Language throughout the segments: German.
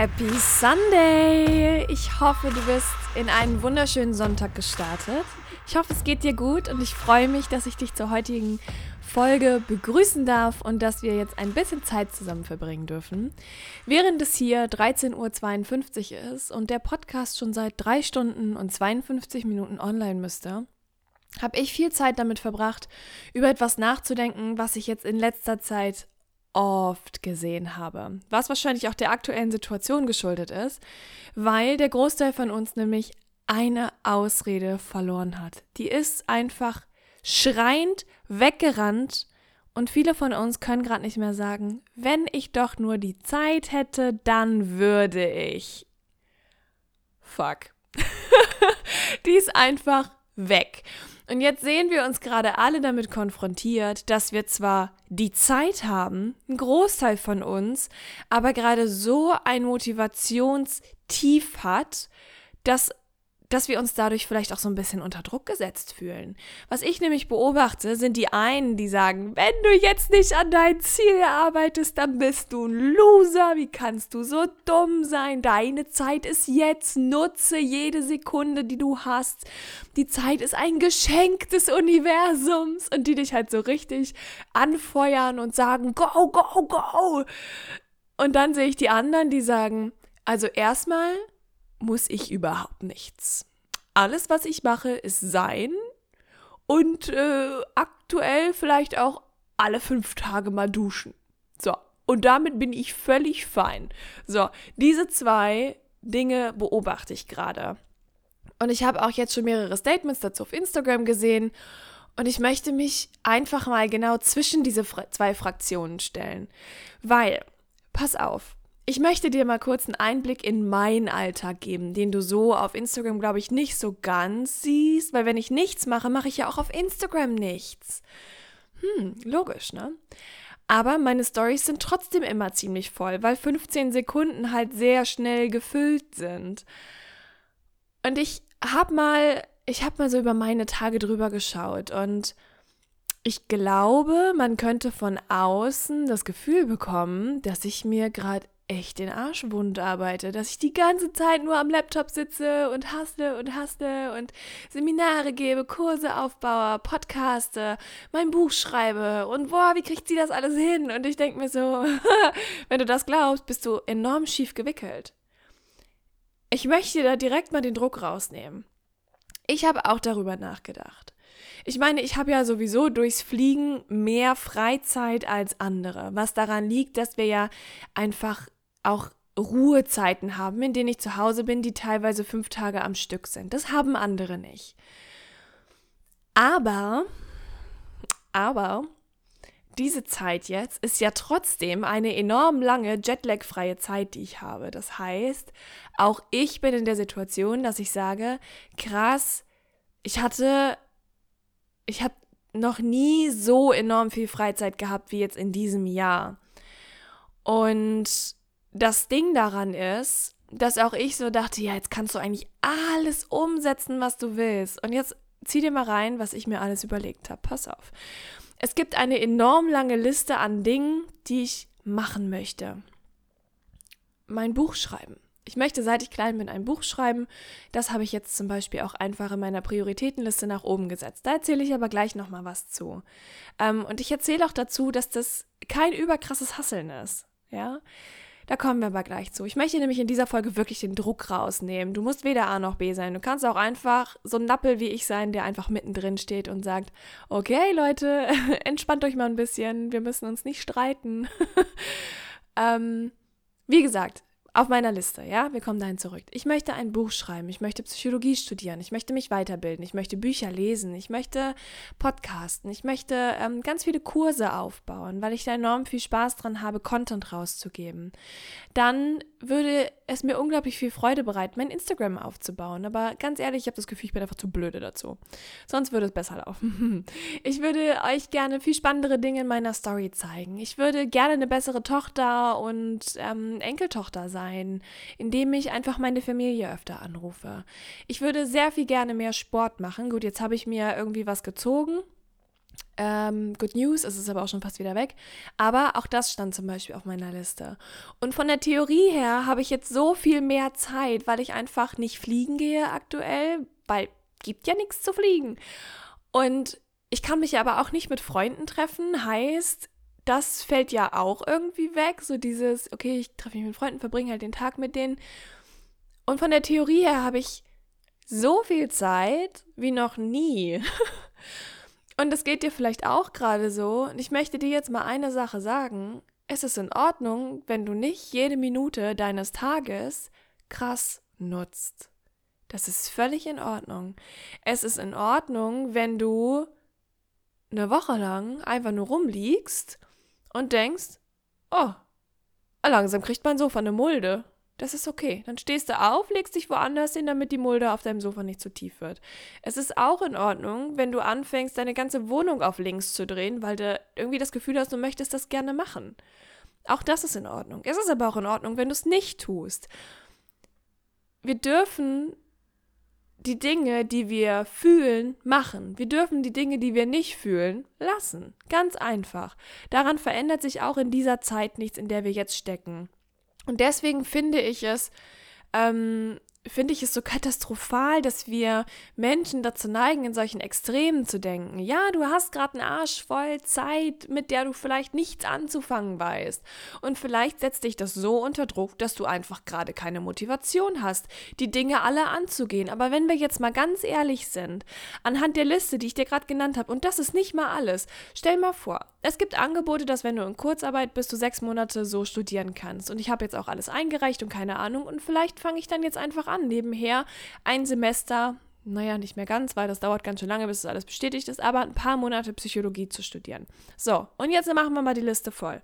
Happy Sunday! Ich hoffe, du bist in einen wunderschönen Sonntag gestartet. Ich hoffe, es geht dir gut und ich freue mich, dass ich dich zur heutigen Folge begrüßen darf und dass wir jetzt ein bisschen Zeit zusammen verbringen dürfen. Während es hier 13.52 Uhr ist und der Podcast schon seit drei Stunden und 52 Minuten online müsste, habe ich viel Zeit damit verbracht, über etwas nachzudenken, was ich jetzt in letzter Zeit oft gesehen habe. Was wahrscheinlich auch der aktuellen Situation geschuldet ist, weil der Großteil von uns nämlich eine Ausrede verloren hat. Die ist einfach schreiend weggerannt und viele von uns können gerade nicht mehr sagen, wenn ich doch nur die Zeit hätte, dann würde ich. Fuck. die ist einfach weg. Und jetzt sehen wir uns gerade alle damit konfrontiert, dass wir zwar die Zeit haben, ein Großteil von uns, aber gerade so ein Motivationstief hat, dass dass wir uns dadurch vielleicht auch so ein bisschen unter Druck gesetzt fühlen. Was ich nämlich beobachte, sind die einen, die sagen, wenn du jetzt nicht an dein Ziel arbeitest, dann bist du ein Loser. Wie kannst du so dumm sein? Deine Zeit ist jetzt. Nutze jede Sekunde, die du hast. Die Zeit ist ein Geschenk des Universums. Und die dich halt so richtig anfeuern und sagen, go, go, go. Und dann sehe ich die anderen, die sagen, also erstmal muss ich überhaupt nichts. Alles, was ich mache, ist sein und äh, aktuell vielleicht auch alle fünf Tage mal duschen. So, und damit bin ich völlig fein. So, diese zwei Dinge beobachte ich gerade. Und ich habe auch jetzt schon mehrere Statements dazu auf Instagram gesehen. Und ich möchte mich einfach mal genau zwischen diese zwei Fraktionen stellen. Weil, pass auf, ich möchte dir mal kurz einen Einblick in meinen Alltag geben, den du so auf Instagram, glaube ich, nicht so ganz siehst, weil wenn ich nichts mache, mache ich ja auch auf Instagram nichts. Hm, logisch, ne? Aber meine Stories sind trotzdem immer ziemlich voll, weil 15 Sekunden halt sehr schnell gefüllt sind. Und ich habe mal, ich habe mal so über meine Tage drüber geschaut und ich glaube, man könnte von außen das Gefühl bekommen, dass ich mir gerade echt den Arsch wund arbeite, dass ich die ganze Zeit nur am Laptop sitze und hasse und hasse und Seminare gebe, Kurse aufbaue, podcaste, mein Buch schreibe und boah, wie kriegt sie das alles hin? Und ich denke mir so, wenn du das glaubst, bist du enorm schief gewickelt. Ich möchte da direkt mal den Druck rausnehmen. Ich habe auch darüber nachgedacht. Ich meine, ich habe ja sowieso durchs Fliegen mehr Freizeit als andere, was daran liegt, dass wir ja einfach auch Ruhezeiten haben, in denen ich zu Hause bin, die teilweise fünf Tage am Stück sind. Das haben andere nicht. Aber, aber, diese Zeit jetzt ist ja trotzdem eine enorm lange Jetlag-freie Zeit, die ich habe. Das heißt, auch ich bin in der Situation, dass ich sage, krass, ich hatte, ich habe noch nie so enorm viel Freizeit gehabt wie jetzt in diesem Jahr. Und das Ding daran ist, dass auch ich so dachte, ja, jetzt kannst du eigentlich alles umsetzen, was du willst. Und jetzt zieh dir mal rein, was ich mir alles überlegt habe. Pass auf. Es gibt eine enorm lange Liste an Dingen, die ich machen möchte. Mein Buch schreiben. Ich möchte, seit ich klein bin, ein Buch schreiben. Das habe ich jetzt zum Beispiel auch einfach in meiner Prioritätenliste nach oben gesetzt. Da erzähle ich aber gleich nochmal was zu. Ähm, und ich erzähle auch dazu, dass das kein überkrasses Hasseln ist. Ja, da kommen wir aber gleich zu. Ich möchte nämlich in dieser Folge wirklich den Druck rausnehmen. Du musst weder A noch B sein. Du kannst auch einfach so ein Nappel wie ich sein, der einfach mittendrin steht und sagt, okay Leute, entspannt euch mal ein bisschen, wir müssen uns nicht streiten. ähm, wie gesagt, auf meiner Liste, ja, wir kommen dahin zurück. Ich möchte ein Buch schreiben, ich möchte Psychologie studieren, ich möchte mich weiterbilden, ich möchte Bücher lesen, ich möchte podcasten, ich möchte ähm, ganz viele Kurse aufbauen, weil ich da enorm viel Spaß dran habe, Content rauszugeben. Dann würde es mir unglaublich viel Freude bereiten, mein Instagram aufzubauen. Aber ganz ehrlich, ich habe das Gefühl, ich bin einfach zu blöde dazu. Sonst würde es besser laufen. Ich würde euch gerne viel spannendere Dinge in meiner Story zeigen. Ich würde gerne eine bessere Tochter und ähm, Enkeltochter sein, indem ich einfach meine Familie öfter anrufe. Ich würde sehr viel gerne mehr Sport machen. Gut, jetzt habe ich mir irgendwie was gezogen ähm, Good News, es ist aber auch schon fast wieder weg. Aber auch das stand zum Beispiel auf meiner Liste. Und von der Theorie her habe ich jetzt so viel mehr Zeit, weil ich einfach nicht fliegen gehe aktuell, weil gibt ja nichts zu fliegen. Und ich kann mich aber auch nicht mit Freunden treffen, heißt, das fällt ja auch irgendwie weg. So dieses, okay, ich treffe mich mit Freunden, verbringe halt den Tag mit denen. Und von der Theorie her habe ich so viel Zeit wie noch nie. Und es geht dir vielleicht auch gerade so. Und ich möchte dir jetzt mal eine Sache sagen. Es ist in Ordnung, wenn du nicht jede Minute deines Tages krass nutzt. Das ist völlig in Ordnung. Es ist in Ordnung, wenn du eine Woche lang einfach nur rumliegst und denkst, oh, langsam kriegt mein Sofa eine Mulde. Das ist okay. Dann stehst du auf, legst dich woanders hin, damit die Mulde auf deinem Sofa nicht zu tief wird. Es ist auch in Ordnung, wenn du anfängst, deine ganze Wohnung auf links zu drehen, weil du irgendwie das Gefühl hast, du möchtest das gerne machen. Auch das ist in Ordnung. Es ist aber auch in Ordnung, wenn du es nicht tust. Wir dürfen die Dinge, die wir fühlen, machen. Wir dürfen die Dinge, die wir nicht fühlen, lassen. Ganz einfach. Daran verändert sich auch in dieser Zeit nichts, in der wir jetzt stecken. Und deswegen finde ich es ähm, finde ich es so katastrophal, dass wir Menschen dazu neigen, in solchen Extremen zu denken. Ja, du hast gerade einen Arsch voll Zeit, mit der du vielleicht nichts anzufangen weißt. Und vielleicht setzt dich das so unter Druck, dass du einfach gerade keine Motivation hast, die Dinge alle anzugehen. Aber wenn wir jetzt mal ganz ehrlich sind, anhand der Liste, die ich dir gerade genannt habe, und das ist nicht mal alles, stell mal vor, es gibt Angebote, dass wenn du in Kurzarbeit bist, du sechs Monate so studieren kannst. Und ich habe jetzt auch alles eingereicht und keine Ahnung. Und vielleicht fange ich dann jetzt einfach an nebenher ein Semester, naja, nicht mehr ganz, weil das dauert ganz schön lange, bis das alles bestätigt ist, aber ein paar Monate Psychologie zu studieren. So, und jetzt machen wir mal die Liste voll.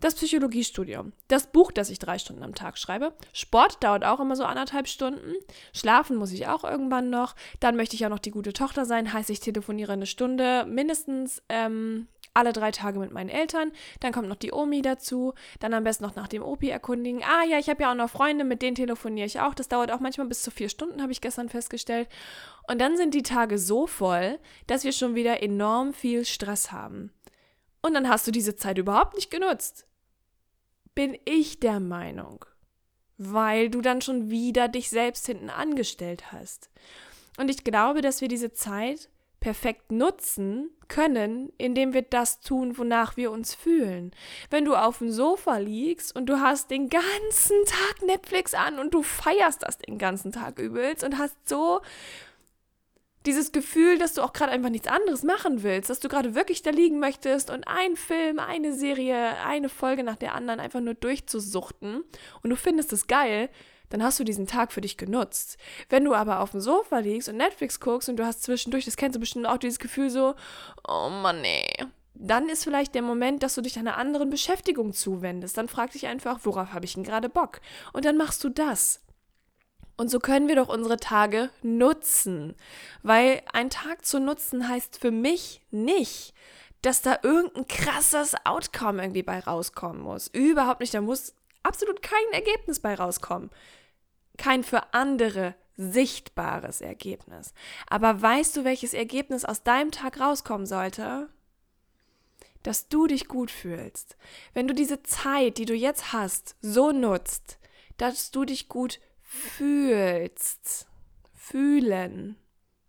Das Psychologiestudium, das Buch, das ich drei Stunden am Tag schreibe. Sport dauert auch immer so anderthalb Stunden. Schlafen muss ich auch irgendwann noch. Dann möchte ich auch noch die gute Tochter sein, heißt ich telefoniere eine Stunde mindestens ähm, alle drei Tage mit meinen Eltern. Dann kommt noch die Omi dazu. Dann am besten noch nach dem Opi erkundigen. Ah ja, ich habe ja auch noch Freunde, mit denen telefoniere ich auch. Das dauert auch manchmal bis zu vier Stunden, habe ich gestern festgestellt. Und dann sind die Tage so voll, dass wir schon wieder enorm viel Stress haben. Und dann hast du diese Zeit überhaupt nicht genutzt. Bin ich der Meinung. Weil du dann schon wieder dich selbst hinten angestellt hast. Und ich glaube, dass wir diese Zeit perfekt nutzen können, indem wir das tun, wonach wir uns fühlen. Wenn du auf dem Sofa liegst und du hast den ganzen Tag Netflix an und du feierst das den ganzen Tag übelst und hast so dieses Gefühl, dass du auch gerade einfach nichts anderes machen willst, dass du gerade wirklich da liegen möchtest und ein Film, eine Serie, eine Folge nach der anderen einfach nur durchzusuchten und du findest es geil, dann hast du diesen Tag für dich genutzt. Wenn du aber auf dem Sofa liegst und Netflix guckst und du hast zwischendurch, das kennst du bestimmt auch, dieses Gefühl so, oh Mann, nee. Dann ist vielleicht der Moment, dass du dich einer anderen Beschäftigung zuwendest. Dann frag dich einfach, worauf habe ich denn gerade Bock? Und dann machst du das. Und so können wir doch unsere Tage nutzen. Weil ein Tag zu nutzen heißt für mich nicht, dass da irgendein krasses Outcome irgendwie bei rauskommen muss. Überhaupt nicht. Da muss absolut kein Ergebnis bei rauskommen kein für andere sichtbares Ergebnis. Aber weißt du, welches Ergebnis aus deinem Tag rauskommen sollte? Dass du dich gut fühlst. Wenn du diese Zeit, die du jetzt hast, so nutzt, dass du dich gut fühlst. Fühlen.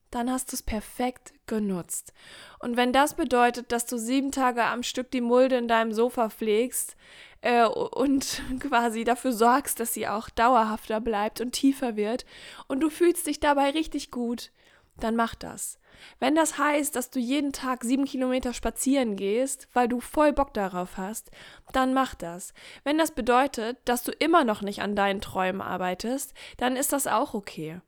Dann hast du es perfekt genutzt. Und wenn das bedeutet, dass du sieben Tage am Stück die Mulde in deinem Sofa pflegst, äh, und quasi dafür sorgst, dass sie auch dauerhafter bleibt und tiefer wird und du fühlst dich dabei richtig gut, dann mach das. Wenn das heißt, dass du jeden Tag sieben Kilometer spazieren gehst, weil du voll Bock darauf hast, dann mach das. Wenn das bedeutet, dass du immer noch nicht an deinen Träumen arbeitest, dann ist das auch okay.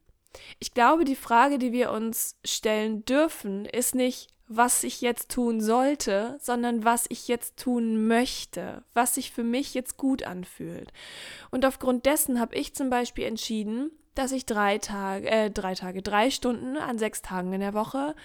Ich glaube, die Frage, die wir uns stellen dürfen, ist nicht, was ich jetzt tun sollte, sondern was ich jetzt tun möchte, was sich für mich jetzt gut anfühlt. Und aufgrund dessen habe ich zum Beispiel entschieden, dass ich drei Tage, äh, drei Tage, drei Stunden an sechs Tagen in der Woche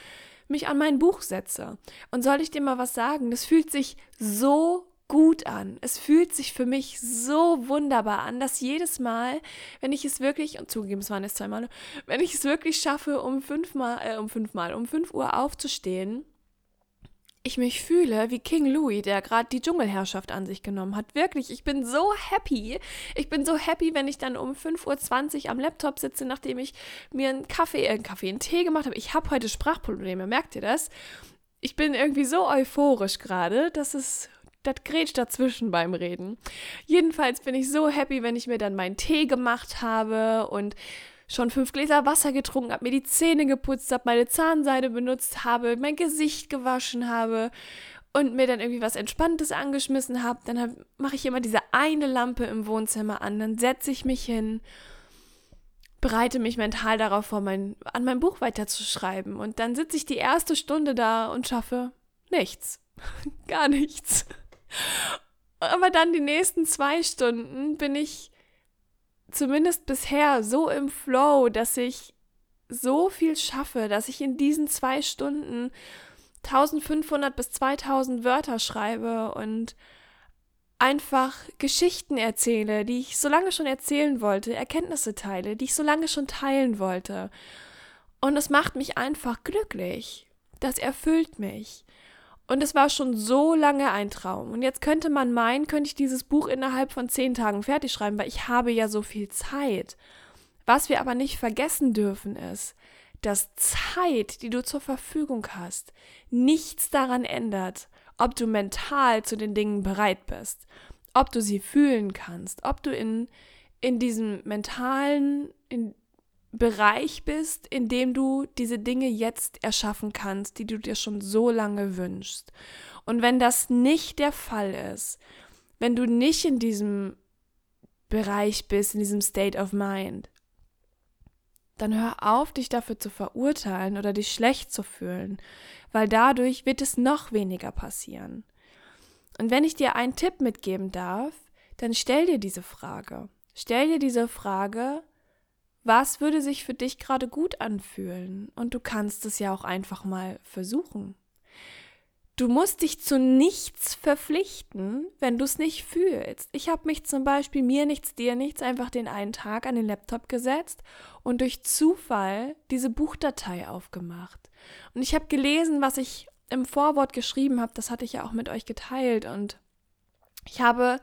mich an mein Buch setze. Und soll ich dir mal was sagen? Das fühlt sich so gut an. Es fühlt sich für mich so wunderbar an, dass jedes Mal, wenn ich es wirklich, und zugegeben, es waren es zweimal, wenn ich es wirklich schaffe, um fünfmal, äh, um fünfmal, um fünf Uhr aufzustehen, ich mich fühle wie King Louis, der gerade die Dschungelherrschaft an sich genommen hat. Wirklich, ich bin so happy. Ich bin so happy, wenn ich dann um 5.20 Uhr am Laptop sitze, nachdem ich mir einen Kaffee, äh, einen Kaffee, einen Tee gemacht habe. Ich habe heute Sprachprobleme, merkt ihr das? Ich bin irgendwie so euphorisch gerade, dass es das grätscht dazwischen beim Reden. Jedenfalls bin ich so happy, wenn ich mir dann meinen Tee gemacht habe und schon fünf Gläser Wasser getrunken, habe mir die Zähne geputzt, habe meine Zahnseide benutzt, habe mein Gesicht gewaschen habe und mir dann irgendwie was Entspanntes angeschmissen habe. Dann mache ich immer diese eine Lampe im Wohnzimmer an, dann setze ich mich hin, bereite mich mental darauf vor, mein, an meinem Buch weiterzuschreiben. Und dann sitze ich die erste Stunde da und schaffe nichts. Gar nichts. Aber dann die nächsten zwei Stunden bin ich zumindest bisher so im Flow, dass ich so viel schaffe, dass ich in diesen zwei Stunden 1500 bis 2000 Wörter schreibe und einfach Geschichten erzähle, die ich so lange schon erzählen wollte, Erkenntnisse teile, die ich so lange schon teilen wollte. Und es macht mich einfach glücklich. Das erfüllt mich. Und es war schon so lange ein Traum. Und jetzt könnte man meinen, könnte ich dieses Buch innerhalb von zehn Tagen fertig schreiben, weil ich habe ja so viel Zeit. Was wir aber nicht vergessen dürfen ist, dass Zeit, die du zur Verfügung hast, nichts daran ändert, ob du mental zu den Dingen bereit bist, ob du sie fühlen kannst, ob du in, in diesem mentalen, in Bereich bist, in dem du diese Dinge jetzt erschaffen kannst, die du dir schon so lange wünschst. Und wenn das nicht der Fall ist, wenn du nicht in diesem Bereich bist, in diesem State of Mind, dann hör auf, dich dafür zu verurteilen oder dich schlecht zu fühlen, weil dadurch wird es noch weniger passieren. Und wenn ich dir einen Tipp mitgeben darf, dann stell dir diese Frage. Stell dir diese Frage, was würde sich für dich gerade gut anfühlen? Und du kannst es ja auch einfach mal versuchen. Du musst dich zu nichts verpflichten, wenn du es nicht fühlst. Ich habe mich zum Beispiel mir nichts, dir nichts einfach den einen Tag an den Laptop gesetzt und durch Zufall diese Buchdatei aufgemacht. Und ich habe gelesen, was ich im Vorwort geschrieben habe. Das hatte ich ja auch mit euch geteilt. Und ich habe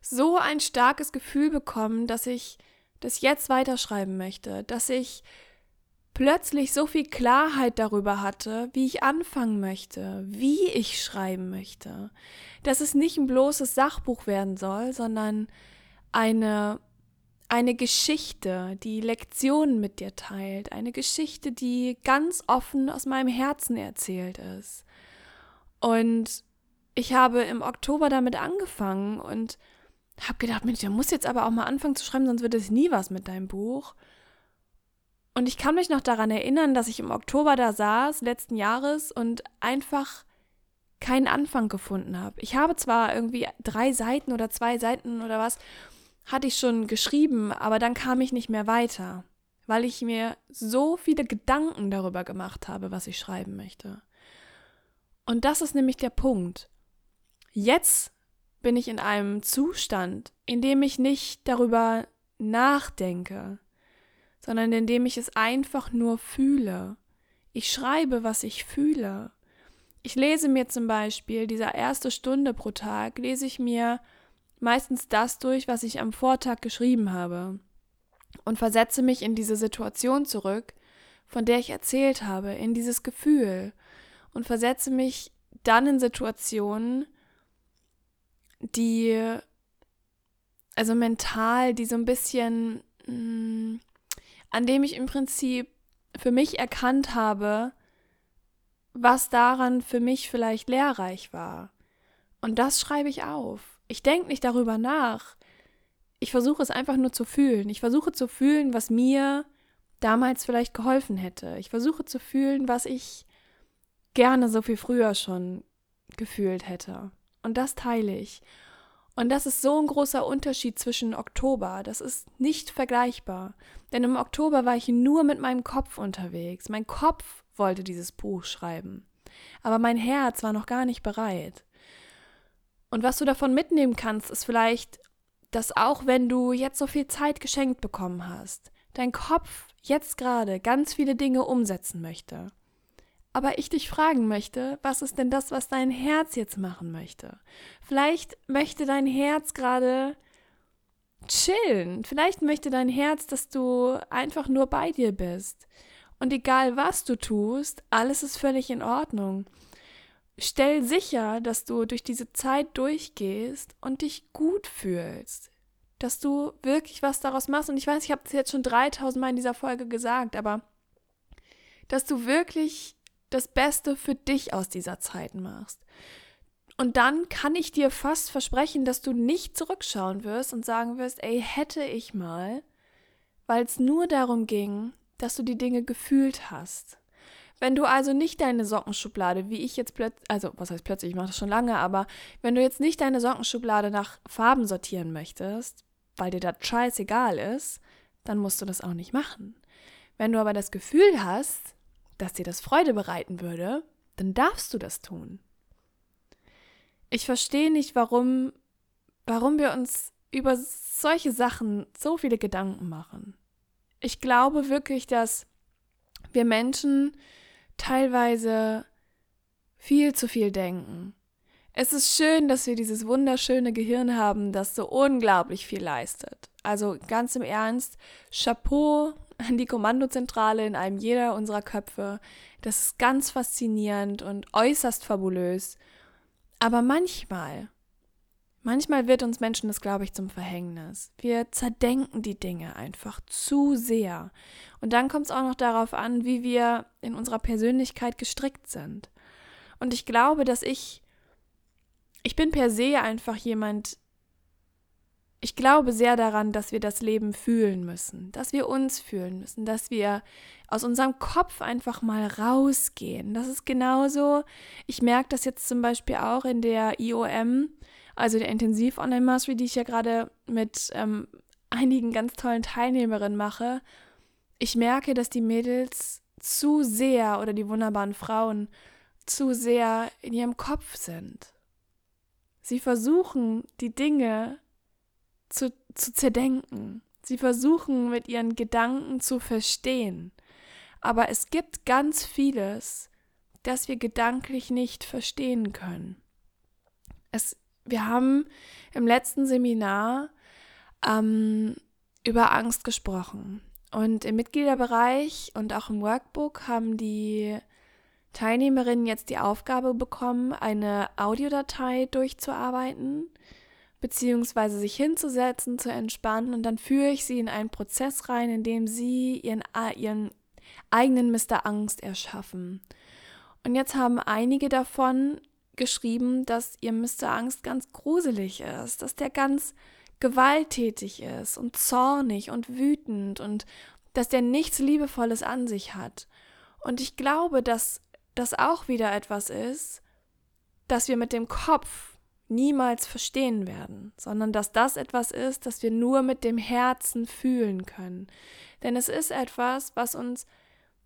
so ein starkes Gefühl bekommen, dass ich das jetzt weiterschreiben möchte, dass ich plötzlich so viel Klarheit darüber hatte, wie ich anfangen möchte, wie ich schreiben möchte, dass es nicht ein bloßes Sachbuch werden soll, sondern eine eine Geschichte, die Lektionen mit dir teilt, eine Geschichte, die ganz offen aus meinem Herzen erzählt ist. Und ich habe im Oktober damit angefangen und hab gedacht, Mensch, der muss jetzt aber auch mal anfangen zu schreiben, sonst wird es nie was mit deinem Buch. Und ich kann mich noch daran erinnern, dass ich im Oktober da saß, letzten Jahres, und einfach keinen Anfang gefunden habe. Ich habe zwar irgendwie drei Seiten oder zwei Seiten oder was, hatte ich schon geschrieben, aber dann kam ich nicht mehr weiter, weil ich mir so viele Gedanken darüber gemacht habe, was ich schreiben möchte. Und das ist nämlich der Punkt. Jetzt bin ich in einem Zustand, in dem ich nicht darüber nachdenke, sondern in dem ich es einfach nur fühle. Ich schreibe, was ich fühle. Ich lese mir zum Beispiel diese erste Stunde pro Tag, lese ich mir meistens das durch, was ich am Vortag geschrieben habe und versetze mich in diese Situation zurück, von der ich erzählt habe, in dieses Gefühl und versetze mich dann in Situationen, die, also mental, die so ein bisschen, mh, mm, an dem ich im Prinzip für mich erkannt habe, was daran für mich vielleicht lehrreich war. Und das schreibe ich auf. Ich denke nicht darüber nach. Ich versuche es einfach nur zu fühlen. Ich versuche zu fühlen, was mir damals vielleicht geholfen hätte. Ich versuche zu fühlen, was ich gerne so viel früher schon gefühlt hätte. Und das teile ich. Und das ist so ein großer Unterschied zwischen Oktober. Das ist nicht vergleichbar. Denn im Oktober war ich nur mit meinem Kopf unterwegs. Mein Kopf wollte dieses Buch schreiben. Aber mein Herz war noch gar nicht bereit. Und was du davon mitnehmen kannst, ist vielleicht, dass auch wenn du jetzt so viel Zeit geschenkt bekommen hast, dein Kopf jetzt gerade ganz viele Dinge umsetzen möchte. Aber ich dich fragen möchte, was ist denn das, was dein Herz jetzt machen möchte? Vielleicht möchte dein Herz gerade chillen. Vielleicht möchte dein Herz, dass du einfach nur bei dir bist. Und egal was du tust, alles ist völlig in Ordnung. Stell sicher, dass du durch diese Zeit durchgehst und dich gut fühlst. Dass du wirklich was daraus machst. Und ich weiß, ich habe es jetzt schon 3000 Mal in dieser Folge gesagt, aber dass du wirklich das Beste für dich aus dieser Zeit machst. Und dann kann ich dir fast versprechen, dass du nicht zurückschauen wirst und sagen wirst, ey, hätte ich mal, weil es nur darum ging, dass du die Dinge gefühlt hast. Wenn du also nicht deine Sockenschublade, wie ich jetzt plötzlich, also was heißt plötzlich, ich mache das schon lange, aber wenn du jetzt nicht deine Sockenschublade nach Farben sortieren möchtest, weil dir das scheißegal ist, dann musst du das auch nicht machen. Wenn du aber das Gefühl hast, dass dir das Freude bereiten würde, dann darfst du das tun. Ich verstehe nicht, warum, warum wir uns über solche Sachen so viele Gedanken machen ich glaube wirklich, dass wir Menschen teilweise viel zu viel denken. Es ist schön, dass wir dieses wunderschöne Gehirn haben, das so unglaublich viel leistet. Also ganz im Ernst, Chapeau an die Kommandozentrale in einem jeder unserer Köpfe. Das ist ganz faszinierend und äußerst fabulös. Aber manchmal Manchmal wird uns Menschen das, glaube ich, zum Verhängnis. Wir zerdenken die Dinge einfach zu sehr. Und dann kommt es auch noch darauf an, wie wir in unserer Persönlichkeit gestrickt sind. Und ich glaube, dass ich, ich bin per se einfach jemand, ich glaube sehr daran, dass wir das Leben fühlen müssen, dass wir uns fühlen müssen, dass wir aus unserem Kopf einfach mal rausgehen. Das ist genauso, ich merke das jetzt zum Beispiel auch in der IOM, also der Intensiv-Online-Mastery, die ich ja gerade mit ähm, einigen ganz tollen Teilnehmerinnen mache, ich merke, dass die Mädels zu sehr oder die wunderbaren Frauen zu sehr in ihrem Kopf sind. Sie versuchen, die Dinge zu, zu zerdenken. Sie versuchen, mit ihren Gedanken zu verstehen. Aber es gibt ganz vieles, das wir gedanklich nicht verstehen können. Es wir haben im letzten Seminar ähm, über Angst gesprochen. Und im Mitgliederbereich und auch im Workbook haben die Teilnehmerinnen jetzt die Aufgabe bekommen, eine Audiodatei durchzuarbeiten, beziehungsweise sich hinzusetzen, zu entspannen. Und dann führe ich sie in einen Prozess rein, in dem sie ihren, ihren eigenen Mr. Angst erschaffen. Und jetzt haben einige davon geschrieben, dass ihr Mr. Angst ganz gruselig ist, dass der ganz gewalttätig ist und zornig und wütend und dass der nichts Liebevolles an sich hat. Und ich glaube, dass das auch wieder etwas ist, das wir mit dem Kopf niemals verstehen werden, sondern dass das etwas ist, das wir nur mit dem Herzen fühlen können. Denn es ist etwas, was uns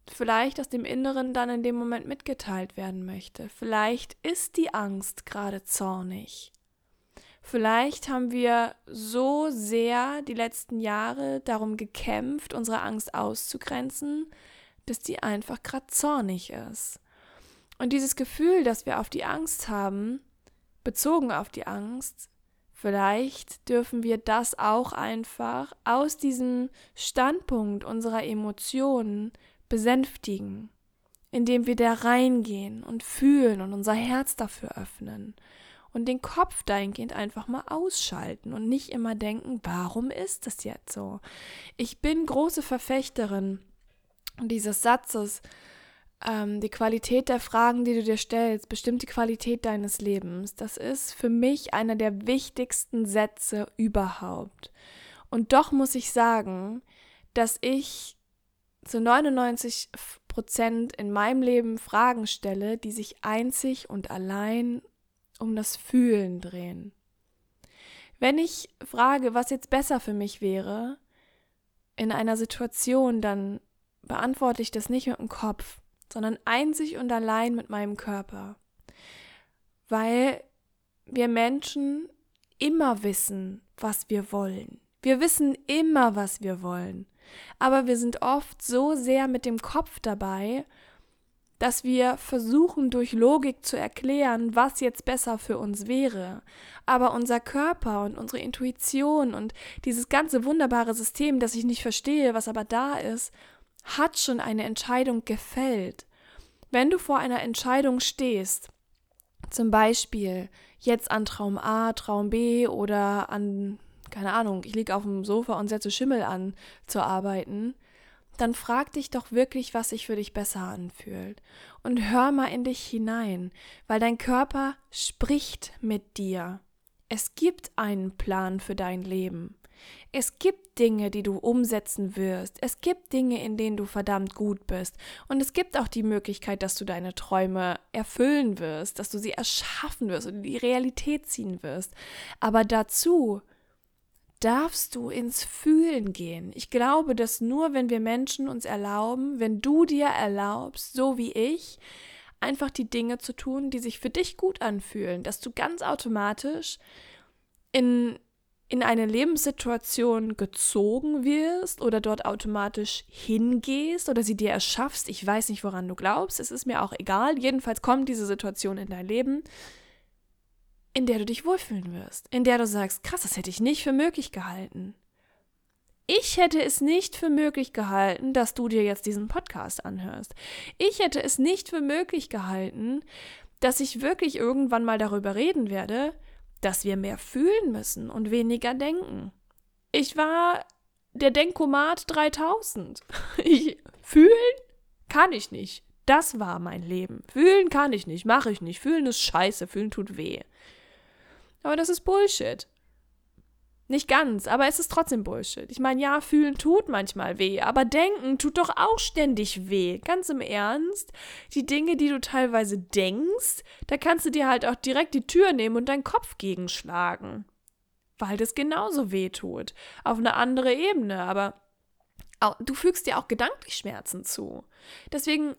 vielleicht aus dem Inneren dann in dem Moment mitgeteilt werden möchte. Vielleicht ist die Angst gerade zornig. Vielleicht haben wir so sehr die letzten Jahre darum gekämpft, unsere Angst auszugrenzen, dass die einfach gerade zornig ist. Und dieses Gefühl, das wir auf die Angst haben, bezogen auf die Angst, vielleicht dürfen wir das auch einfach aus diesem Standpunkt unserer Emotionen besänftigen, indem wir da reingehen und fühlen und unser Herz dafür öffnen und den Kopf dahingehend einfach mal ausschalten und nicht immer denken, warum ist das jetzt so? Ich bin große Verfechterin dieses Satzes, ähm, die Qualität der Fragen, die du dir stellst, bestimmt die Qualität deines Lebens. Das ist für mich einer der wichtigsten Sätze überhaupt. Und doch muss ich sagen, dass ich zu 99 Prozent in meinem Leben Fragen stelle, die sich einzig und allein um das Fühlen drehen. Wenn ich frage, was jetzt besser für mich wäre, in einer Situation, dann beantworte ich das nicht mit dem Kopf, sondern einzig und allein mit meinem Körper. Weil wir Menschen immer wissen, was wir wollen. Wir wissen immer, was wir wollen. Aber wir sind oft so sehr mit dem Kopf dabei, dass wir versuchen durch Logik zu erklären, was jetzt besser für uns wäre. Aber unser Körper und unsere Intuition und dieses ganze wunderbare System, das ich nicht verstehe, was aber da ist, hat schon eine Entscheidung gefällt. Wenn du vor einer Entscheidung stehst, zum Beispiel jetzt an Traum A, Traum B oder an, keine Ahnung, ich liege auf dem Sofa und setze Schimmel an zu arbeiten, dann frag dich doch wirklich, was sich für dich besser anfühlt. Und hör mal in dich hinein, weil dein Körper spricht mit dir. Es gibt einen Plan für dein Leben. Es gibt Dinge, die du umsetzen wirst. Es gibt Dinge, in denen du verdammt gut bist. Und es gibt auch die Möglichkeit, dass du deine Träume erfüllen wirst, dass du sie erschaffen wirst und in die Realität ziehen wirst. Aber dazu darfst du ins Fühlen gehen. Ich glaube, dass nur wenn wir Menschen uns erlauben, wenn du dir erlaubst, so wie ich, einfach die Dinge zu tun, die sich für dich gut anfühlen, dass du ganz automatisch in, in eine Lebenssituation gezogen wirst oder dort automatisch hingehst oder sie dir erschaffst. Ich weiß nicht, woran du glaubst, es ist mir auch egal. Jedenfalls kommt diese Situation in dein Leben in der du dich wohlfühlen wirst, in der du sagst, krass, das hätte ich nicht für möglich gehalten. Ich hätte es nicht für möglich gehalten, dass du dir jetzt diesen Podcast anhörst. Ich hätte es nicht für möglich gehalten, dass ich wirklich irgendwann mal darüber reden werde, dass wir mehr fühlen müssen und weniger denken. Ich war der Denkomat 3000. Ich, fühlen kann ich nicht. Das war mein Leben. Fühlen kann ich nicht, mache ich nicht. Fühlen ist scheiße, fühlen tut weh. Aber das ist Bullshit. Nicht ganz, aber es ist trotzdem Bullshit. Ich meine, ja, fühlen tut manchmal weh, aber denken tut doch auch ständig weh. Ganz im Ernst. Die Dinge, die du teilweise denkst, da kannst du dir halt auch direkt die Tür nehmen und deinen Kopf gegenschlagen. Weil das genauso weh tut. Auf eine andere Ebene, aber du fügst dir auch gedanklich Schmerzen zu. Deswegen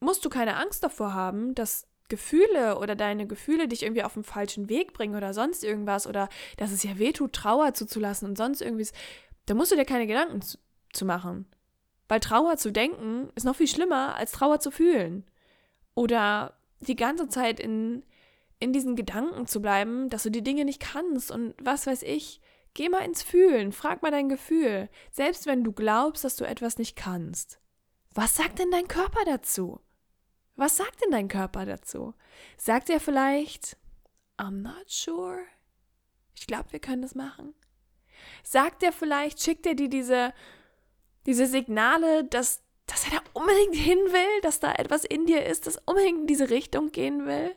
musst du keine Angst davor haben, dass Gefühle oder deine Gefühle dich irgendwie auf den falschen Weg bringen oder sonst irgendwas oder dass es ja wehtut, Trauer zuzulassen und sonst irgendwie, da musst du dir keine Gedanken zu, zu machen. Weil Trauer zu denken ist noch viel schlimmer, als Trauer zu fühlen. Oder die ganze Zeit in, in diesen Gedanken zu bleiben, dass du die Dinge nicht kannst und was weiß ich. Geh mal ins Fühlen, frag mal dein Gefühl, selbst wenn du glaubst, dass du etwas nicht kannst. Was sagt denn dein Körper dazu? Was sagt denn dein Körper dazu? Sagt er vielleicht, I'm not sure? Ich glaube, wir können das machen. Sagt er vielleicht, schickt er dir diese, diese Signale, dass, dass er da unbedingt hin will, dass da etwas in dir ist, das unbedingt in diese Richtung gehen will?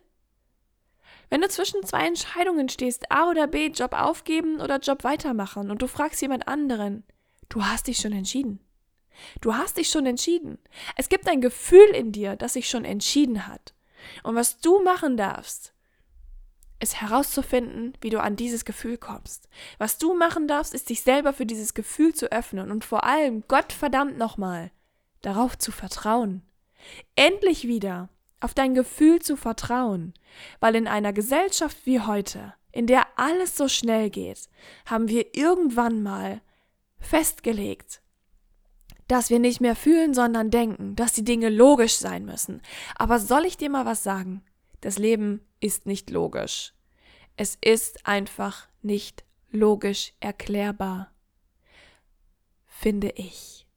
Wenn du zwischen zwei Entscheidungen stehst, A oder B, Job aufgeben oder Job weitermachen, und du fragst jemand anderen, du hast dich schon entschieden. Du hast dich schon entschieden. Es gibt ein Gefühl in dir, das sich schon entschieden hat. Und was du machen darfst, ist herauszufinden, wie du an dieses Gefühl kommst. Was du machen darfst, ist dich selber für dieses Gefühl zu öffnen und vor allem, Gott verdammt nochmal, darauf zu vertrauen. Endlich wieder auf dein Gefühl zu vertrauen, weil in einer Gesellschaft wie heute, in der alles so schnell geht, haben wir irgendwann mal festgelegt, dass wir nicht mehr fühlen, sondern denken, dass die Dinge logisch sein müssen. Aber soll ich dir mal was sagen? Das Leben ist nicht logisch. Es ist einfach nicht logisch erklärbar. Finde ich.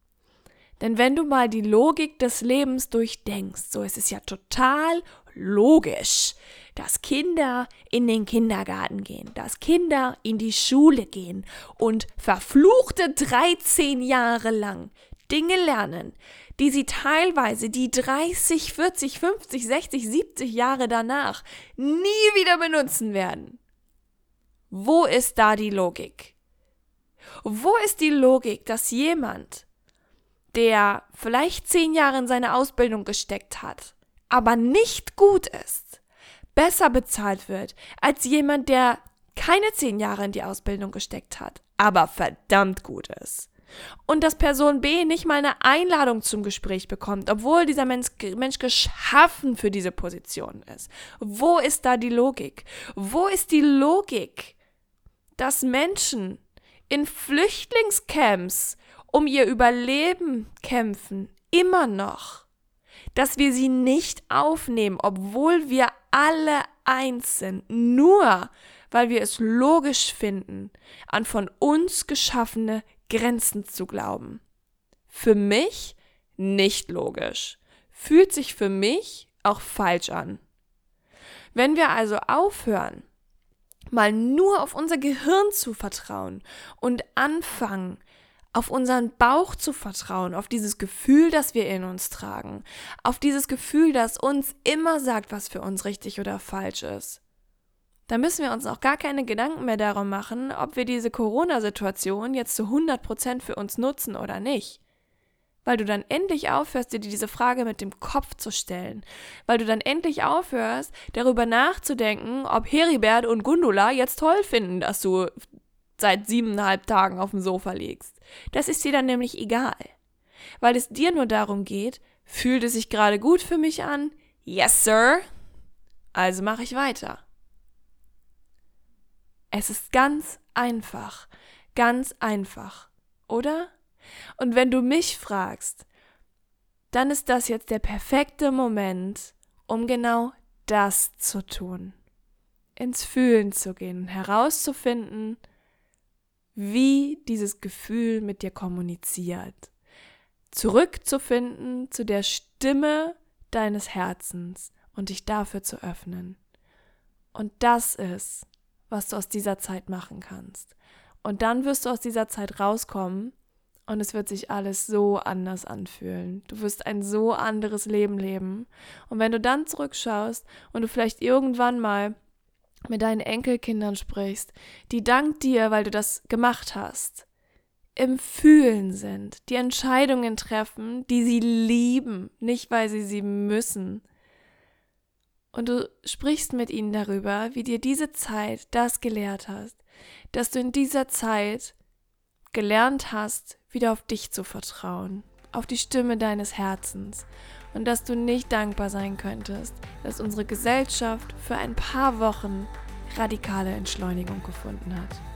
Denn wenn du mal die Logik des Lebens durchdenkst, so ist es ja total logisch, dass Kinder in den Kindergarten gehen, dass Kinder in die Schule gehen und verfluchte 13 Jahre lang Dinge lernen, die sie teilweise die 30, 40, 50, 60, 70 Jahre danach nie wieder benutzen werden. Wo ist da die Logik? Wo ist die Logik, dass jemand, der vielleicht zehn Jahre in seine Ausbildung gesteckt hat, aber nicht gut ist, besser bezahlt wird als jemand, der keine zehn Jahre in die Ausbildung gesteckt hat, aber verdammt gut ist? Und dass Person B nicht mal eine Einladung zum Gespräch bekommt, obwohl dieser Mensch, Mensch geschaffen für diese Position ist. Wo ist da die Logik? Wo ist die Logik, dass Menschen in Flüchtlingscamps um ihr Überleben kämpfen, immer noch? Dass wir sie nicht aufnehmen, obwohl wir alle eins sind, nur weil wir es logisch finden, an von uns geschaffene Grenzen zu glauben. Für mich nicht logisch. Fühlt sich für mich auch falsch an. Wenn wir also aufhören, mal nur auf unser Gehirn zu vertrauen und anfangen, auf unseren Bauch zu vertrauen, auf dieses Gefühl, das wir in uns tragen, auf dieses Gefühl, das uns immer sagt, was für uns richtig oder falsch ist, da müssen wir uns auch gar keine Gedanken mehr darum machen, ob wir diese Corona-Situation jetzt zu 100% für uns nutzen oder nicht. Weil du dann endlich aufhörst, dir diese Frage mit dem Kopf zu stellen. Weil du dann endlich aufhörst, darüber nachzudenken, ob Heribert und Gundula jetzt toll finden, dass du seit siebeneinhalb Tagen auf dem Sofa liegst. Das ist dir dann nämlich egal. Weil es dir nur darum geht, fühlt es sich gerade gut für mich an? Yes, sir. Also mache ich weiter. Es ist ganz einfach, ganz einfach, oder? Und wenn du mich fragst, dann ist das jetzt der perfekte Moment, um genau das zu tun. Ins Fühlen zu gehen, herauszufinden, wie dieses Gefühl mit dir kommuniziert. Zurückzufinden zu der Stimme deines Herzens und dich dafür zu öffnen. Und das ist, was du aus dieser Zeit machen kannst. Und dann wirst du aus dieser Zeit rauskommen und es wird sich alles so anders anfühlen. Du wirst ein so anderes Leben leben. Und wenn du dann zurückschaust und du vielleicht irgendwann mal mit deinen Enkelkindern sprichst, die dank dir, weil du das gemacht hast, im Fühlen sind, die Entscheidungen treffen, die sie lieben, nicht weil sie sie müssen, und du sprichst mit ihnen darüber, wie dir diese Zeit das gelehrt hast, dass du in dieser Zeit gelernt hast, wieder auf dich zu vertrauen, auf die Stimme deines Herzens und dass du nicht dankbar sein könntest, dass unsere Gesellschaft für ein paar Wochen radikale Entschleunigung gefunden hat.